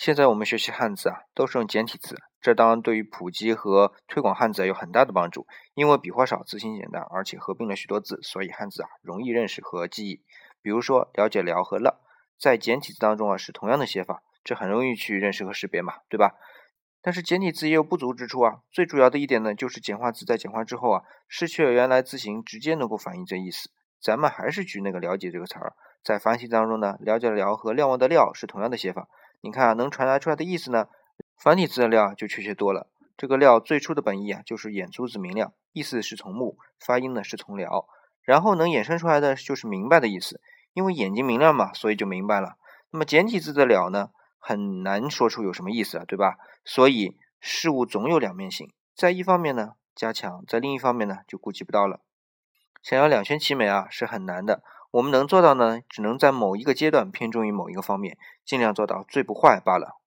现在我们学习汉字啊，都是用简体字，这当然对于普及和推广汉字有很大的帮助。因为笔画少，字形简单，而且合并了许多字，所以汉字啊容易认识和记忆。比如说“了解”“了”和“了”，在简体字当中啊是同样的写法，这很容易去认识和识别嘛，对吧？但是简体字也有不足之处啊。最主要的一点呢，就是简化字在简化之后啊，失去了原来字形直接能够反映这意思。咱们还是举那个“了解”这个词儿，在繁体当中呢，“了解”“了”和“瞭望”的“瞭”是同样的写法。你看啊，能传达出来的意思呢？繁体字的“料”就确切多了。这个“料”最初的本意啊，就是眼珠子明亮，意思是从目，发音呢是从了，然后能衍生出来的就是明白的意思，因为眼睛明亮嘛，所以就明白了。那么简体字的“了”呢，很难说出有什么意思啊，对吧？所以事物总有两面性，在一方面呢加强，在另一方面呢就顾及不到了。想要两全其美啊，是很难的。我们能做到呢，只能在某一个阶段偏重于某一个方面，尽量做到最不坏罢了。